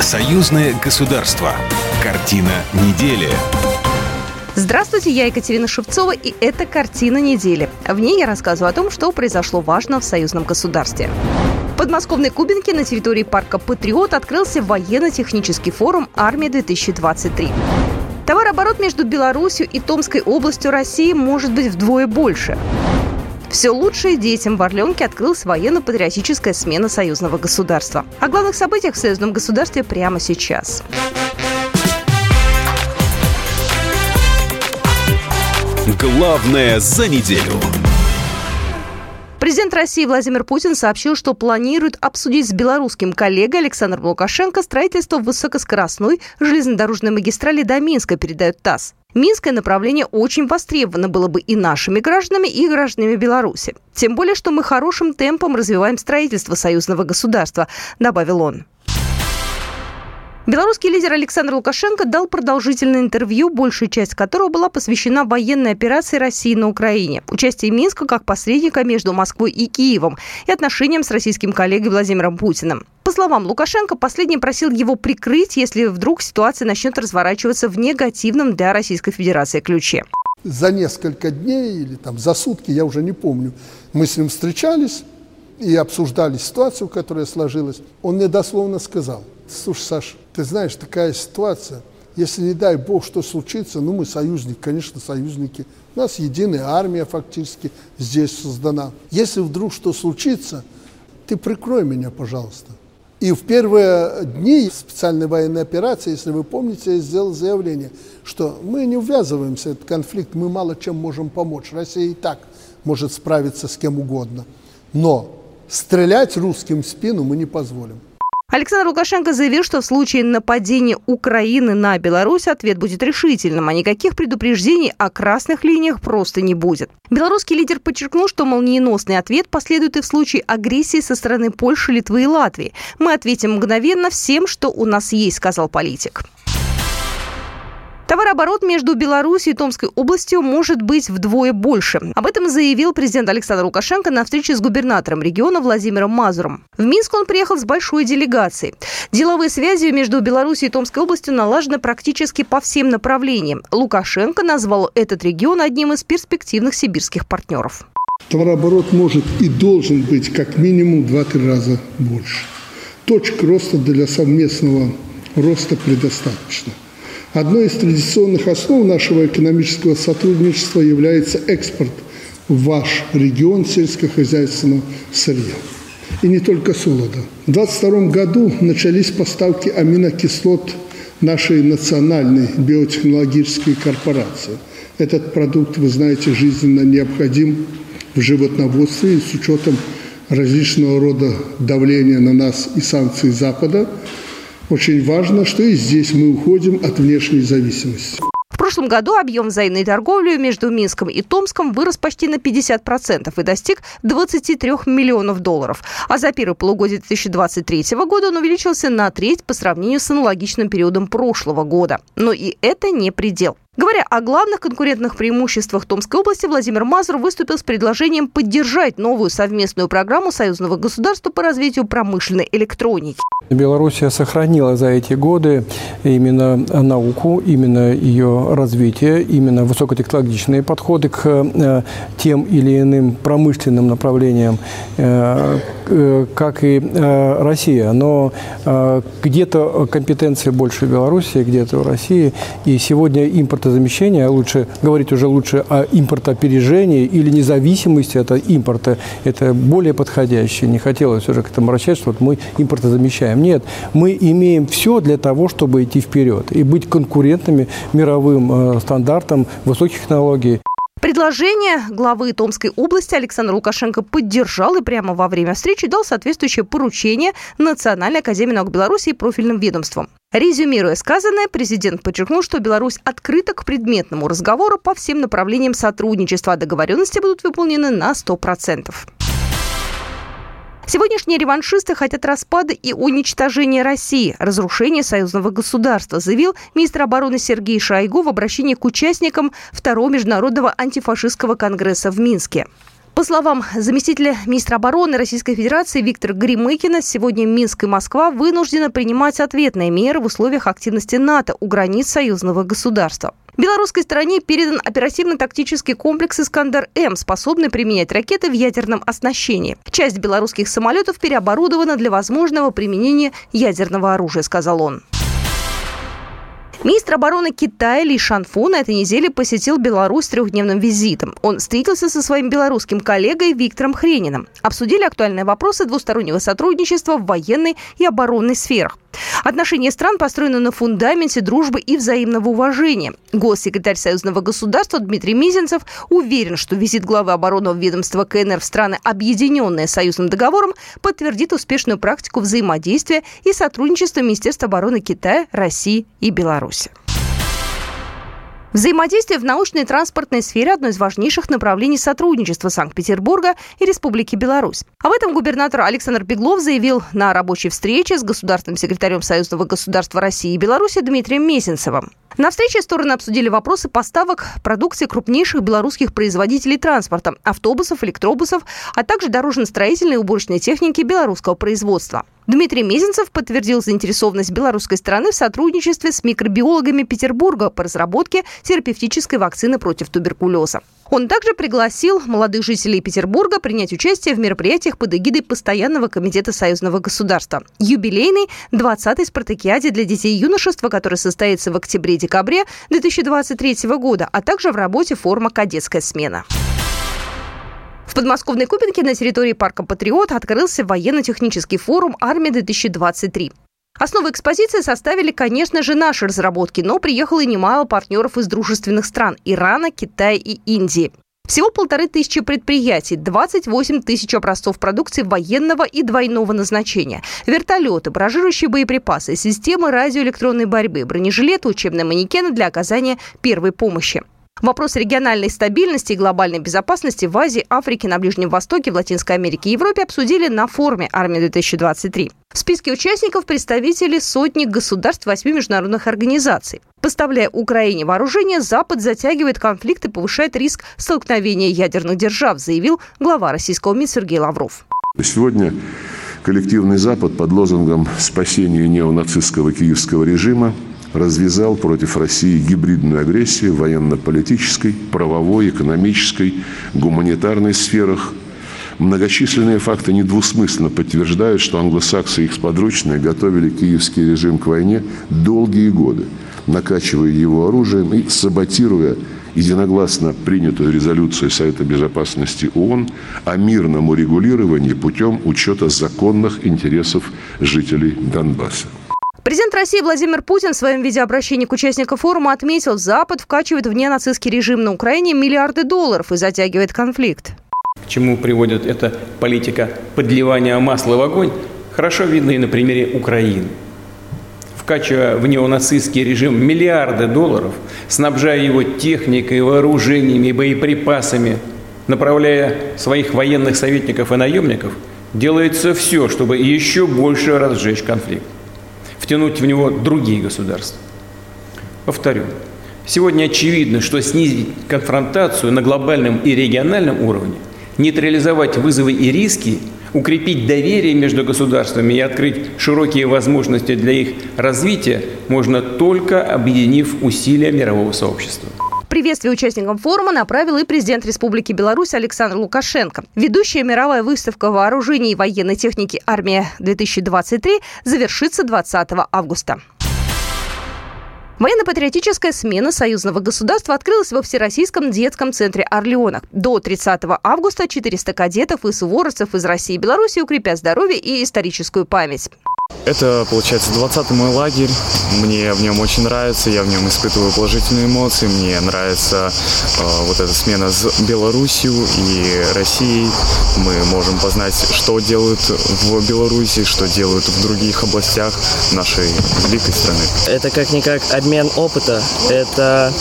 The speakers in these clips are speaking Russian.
Союзное государство. Картина недели. Здравствуйте, я Екатерина Шевцова, и это «Картина недели». В ней я рассказываю о том, что произошло важно в союзном государстве. Подмосковной Кубинке на территории парка «Патриот» открылся военно-технический форум «Армия-2023». Товарооборот между Беларусью и Томской областью России может быть вдвое больше. Все лучшее детям в Орленке открылась военно-патриотическая смена союзного государства. О главных событиях в союзном государстве прямо сейчас. Главное за неделю. Президент России Владимир Путин сообщил, что планирует обсудить с белорусским коллегой Александром Лукашенко строительство высокоскоростной железнодорожной магистрали до Минска, передает ТАСС. Минское направление очень востребовано было бы и нашими гражданами, и гражданами Беларуси. Тем более, что мы хорошим темпом развиваем строительство союзного государства, добавил он. Белорусский лидер Александр Лукашенко дал продолжительное интервью, большая часть которого была посвящена военной операции России на Украине, участию Минска как посредника между Москвой и Киевом и отношениям с российским коллегой Владимиром Путиным. По словам Лукашенко, последний просил его прикрыть, если вдруг ситуация начнет разворачиваться в негативном для Российской Федерации ключе. За несколько дней или там за сутки, я уже не помню, мы с ним встречались и обсуждали ситуацию, которая сложилась. Он мне дословно сказал – Слушай, Саша, ты знаешь, такая ситуация, если не дай бог, что случится, ну мы союзники, конечно, союзники. У нас единая армия фактически здесь создана. Если вдруг что случится, ты прикрой меня, пожалуйста. И в первые дни специальной военной операции, если вы помните, я сделал заявление, что мы не ввязываемся в этот конфликт, мы мало чем можем помочь. Россия и так может справиться с кем угодно. Но стрелять русским в спину мы не позволим. Александр Лукашенко заявил, что в случае нападения Украины на Беларусь ответ будет решительным, а никаких предупреждений о красных линиях просто не будет. Белорусский лидер подчеркнул, что молниеносный ответ последует и в случае агрессии со стороны Польши, Литвы и Латвии. Мы ответим мгновенно всем, что у нас есть, сказал политик. Товарооборот между Беларусью и Томской областью может быть вдвое больше. Об этом заявил президент Александр Лукашенко на встрече с губернатором региона Владимиром Мазуром. В Минск он приехал с большой делегацией. Деловые связи между Беларусью и Томской областью налажены практически по всем направлениям. Лукашенко назвал этот регион одним из перспективных сибирских партнеров. Товарооборот может и должен быть как минимум 2-3 раза больше. Точек роста для совместного роста предостаточно. Одной из традиционных основ нашего экономического сотрудничества является экспорт в ваш регион сельскохозяйственного сырья. И не только солода. В 2022 году начались поставки аминокислот нашей национальной биотехнологической корпорации. Этот продукт, вы знаете, жизненно необходим в животноводстве и с учетом различного рода давления на нас и санкций Запада – очень важно, что и здесь мы уходим от внешней зависимости. В прошлом году объем взаимной торговли между Минском и Томском вырос почти на 50% и достиг 23 миллионов долларов. А за первое полугодие 2023 года он увеличился на треть по сравнению с аналогичным периодом прошлого года. Но и это не предел. Говоря о главных конкурентных преимуществах Томской области, Владимир Мазур выступил с предложением поддержать новую совместную программу союзного государства по развитию промышленной электроники. Белоруссия сохранила за эти годы именно науку, именно ее развитие, именно высокотехнологичные подходы к э, тем или иным промышленным направлениям, э, э, как и Россия. Но где-то компетенции больше Беларуси, где-то в России. И сегодня импортозамещение, а лучше говорить уже лучше о импортоопережении или независимости от импорта, это более подходящее. Не хотелось уже к этому обращать, что вот мы импортозамещаем нет, мы имеем все для того, чтобы идти вперед и быть конкурентами мировым э, стандартам высоких технологий. Предложение главы Томской области Александр Лукашенко поддержал и прямо во время встречи дал соответствующее поручение Национальной академии наук Беларуси и профильным ведомствам. Резюмируя сказанное, президент подчеркнул, что Беларусь открыта к предметному разговору по всем направлениям сотрудничества, а договоренности будут выполнены на 100%. Сегодняшние реваншисты хотят распада и уничтожения России, разрушения союзного государства, заявил министр обороны Сергей Шойгу в обращении к участникам Второго международного антифашистского конгресса в Минске. По словам заместителя министра обороны Российской Федерации Виктора Гримыкина, сегодня Минск и Москва вынуждены принимать ответные меры в условиях активности НАТО у границ союзного государства. Белорусской стороне передан оперативно-тактический комплекс «Искандер-М», способный применять ракеты в ядерном оснащении. Часть белорусских самолетов переоборудована для возможного применения ядерного оружия, сказал он. Министр обороны Китая Ли Шанфу на этой неделе посетил Беларусь трехдневным визитом. Он встретился со своим белорусским коллегой Виктором Хрениным. Обсудили актуальные вопросы двустороннего сотрудничества в военной и оборонной сферах. Отношения стран построены на фундаменте дружбы и взаимного уважения. Госсекретарь Союзного государства Дмитрий Мизинцев уверен, что визит главы оборонного ведомства КНР в страны, объединенные союзным договором, подтвердит успешную практику взаимодействия и сотрудничества Министерства обороны Китая, России и Беларуси. Взаимодействие в научной и транспортной сфере – одно из важнейших направлений сотрудничества Санкт-Петербурга и Республики Беларусь. Об этом губернатор Александр Беглов заявил на рабочей встрече с государственным секретарем Союзного государства России и Беларуси Дмитрием Месенцевым. На встрече стороны обсудили вопросы поставок продукции крупнейших белорусских производителей транспорта – автобусов, электробусов, а также дорожно-строительной и уборочной техники белорусского производства. Дмитрий Мезенцев подтвердил заинтересованность белорусской стороны в сотрудничестве с микробиологами Петербурга по разработке терапевтической вакцины против туберкулеза. Он также пригласил молодых жителей Петербурга принять участие в мероприятиях под эгидой Постоянного комитета союзного государства. Юбилейный 20-й спартакиаде для детей и юношества, который состоится в октябре-декабре 2023 года, а также в работе форма «Кадетская смена». В подмосковной Кубинке на территории парка «Патриот» открылся военно-технический форум «Армия-2023». Основу экспозиции составили, конечно же, наши разработки, но приехало немало партнеров из дружественных стран – Ирана, Китая и Индии. Всего полторы тысячи предприятий, 28 тысяч образцов продукции военного и двойного назначения, вертолеты, баражирующие боеприпасы, системы радиоэлектронной борьбы, бронежилеты, учебные манекены для оказания первой помощи. Вопрос региональной стабильности и глобальной безопасности в Азии, Африке, на Ближнем Востоке, в Латинской Америке и Европе обсудили на форуме «Армия-2023». В списке участников представители сотни государств восьми международных организаций. Поставляя Украине вооружение, Запад затягивает конфликт и повышает риск столкновения ядерных держав, заявил глава российского МИД Сергей Лавров. Сегодня коллективный Запад под лозунгом спасения неонацистского киевского режима развязал против России гибридную агрессию в военно-политической, правовой, экономической, гуманитарной сферах. Многочисленные факты недвусмысленно подтверждают, что англосаксы и их подручные готовили киевский режим к войне долгие годы, накачивая его оружием и саботируя единогласно принятую резолюцию Совета Безопасности ООН о мирном урегулировании путем учета законных интересов жителей Донбасса. Президент России Владимир Путин в своем видеообращении к участникам форума отметил, Запад вкачивает в ненацистский режим на Украине миллиарды долларов и затягивает конфликт. К чему приводит эта политика подливания масла в огонь, хорошо видно и на примере Украины. Вкачивая в неонацистский режим миллиарды долларов, снабжая его техникой, вооружениями боеприпасами, направляя своих военных советников и наемников, делается все, чтобы еще больше разжечь конфликт втянуть в него другие государства. Повторю, сегодня очевидно, что снизить конфронтацию на глобальном и региональном уровне, нейтрализовать вызовы и риски, укрепить доверие между государствами и открыть широкие возможности для их развития можно только объединив усилия мирового сообщества. Приветствие участникам форума направил и президент Республики Беларусь Александр Лукашенко. Ведущая мировая выставка вооружений и военной техники «Армия-2023» завершится 20 августа. Военно-патриотическая смена союзного государства открылась во Всероссийском детском центре «Орлеонок». До 30 августа 400 кадетов и суворовцев из России и Беларуси укрепят здоровье и историческую память. Это, получается, 20-й мой лагерь. Мне в нем очень нравится, я в нем испытываю положительные эмоции. Мне нравится э, вот эта смена с Белоруссией и Россией. Мы можем познать, что делают в Беларуси, что делают в других областях нашей великой страны. Это как-никак обмен опыта. Это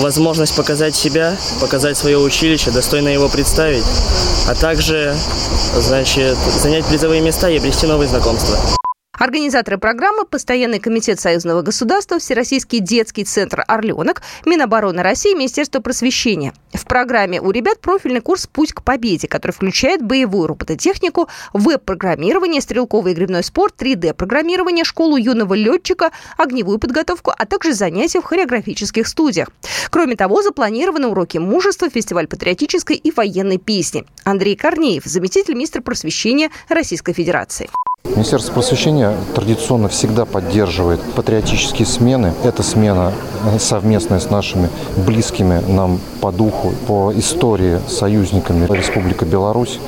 возможность показать себя, показать свое училище, достойно его представить, а также, значит, занять призовые места и обрести новые знакомства. Организаторы программы – Постоянный комитет Союзного государства, Всероссийский детский центр «Орленок», Минобороны России, Министерство просвещения. В программе у ребят профильный курс «Путь к победе», который включает боевую робототехнику, веб-программирование, стрелковый и грибной спорт, 3D-программирование, школу юного летчика, огневую подготовку, а также занятия в хореографических студиях. Кроме того, запланированы уроки мужества, фестиваль патриотической и военной песни. Андрей Корнеев, заместитель министра просвещения Российской Федерации. Министерство просвещения традиционно всегда поддерживает патриотические смены. Это смена э, совместная с нашими близкими нам по духу, по истории союзниками Республика Беларусь.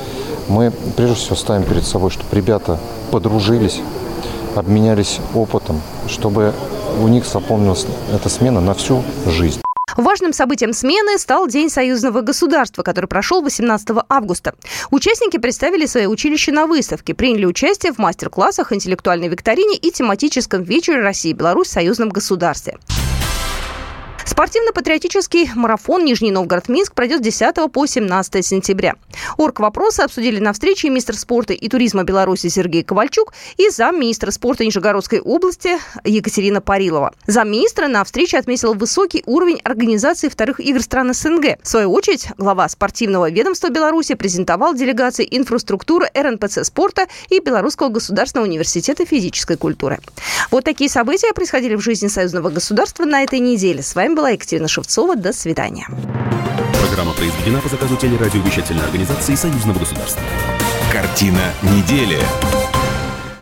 Мы прежде всего ставим перед собой, чтобы ребята подружились, обменялись опытом, чтобы у них запомнилась эта смена на всю жизнь. Важным событием смены стал День союзного государства, который прошел 18 августа. Участники представили свои училища на выставке, приняли участие в мастер-классах, интеллектуальной викторине и тематическом вечере России и Беларусь в союзном государстве. Спортивно-патриотический марафон Нижний Новгород-Минск пройдет с 10 по 17 сентября. Орг вопросы обсудили на встрече министр спорта и туризма Беларуси Сергей Ковальчук и замминистра спорта Нижегородской области Екатерина Парилова. Замминистра на встрече отметил высокий уровень организации вторых игр стран СНГ. В свою очередь, глава спортивного ведомства Беларуси презентовал делегации инфраструктуры РНПЦ спорта и Белорусского государственного университета физической культуры. Вот такие события происходили в жизни союзного государства на этой неделе. С вами была Екатерина Шевцова. До свидания. Программа произведена по заказу телерадиовещательной организации Союзного государства. Картина недели.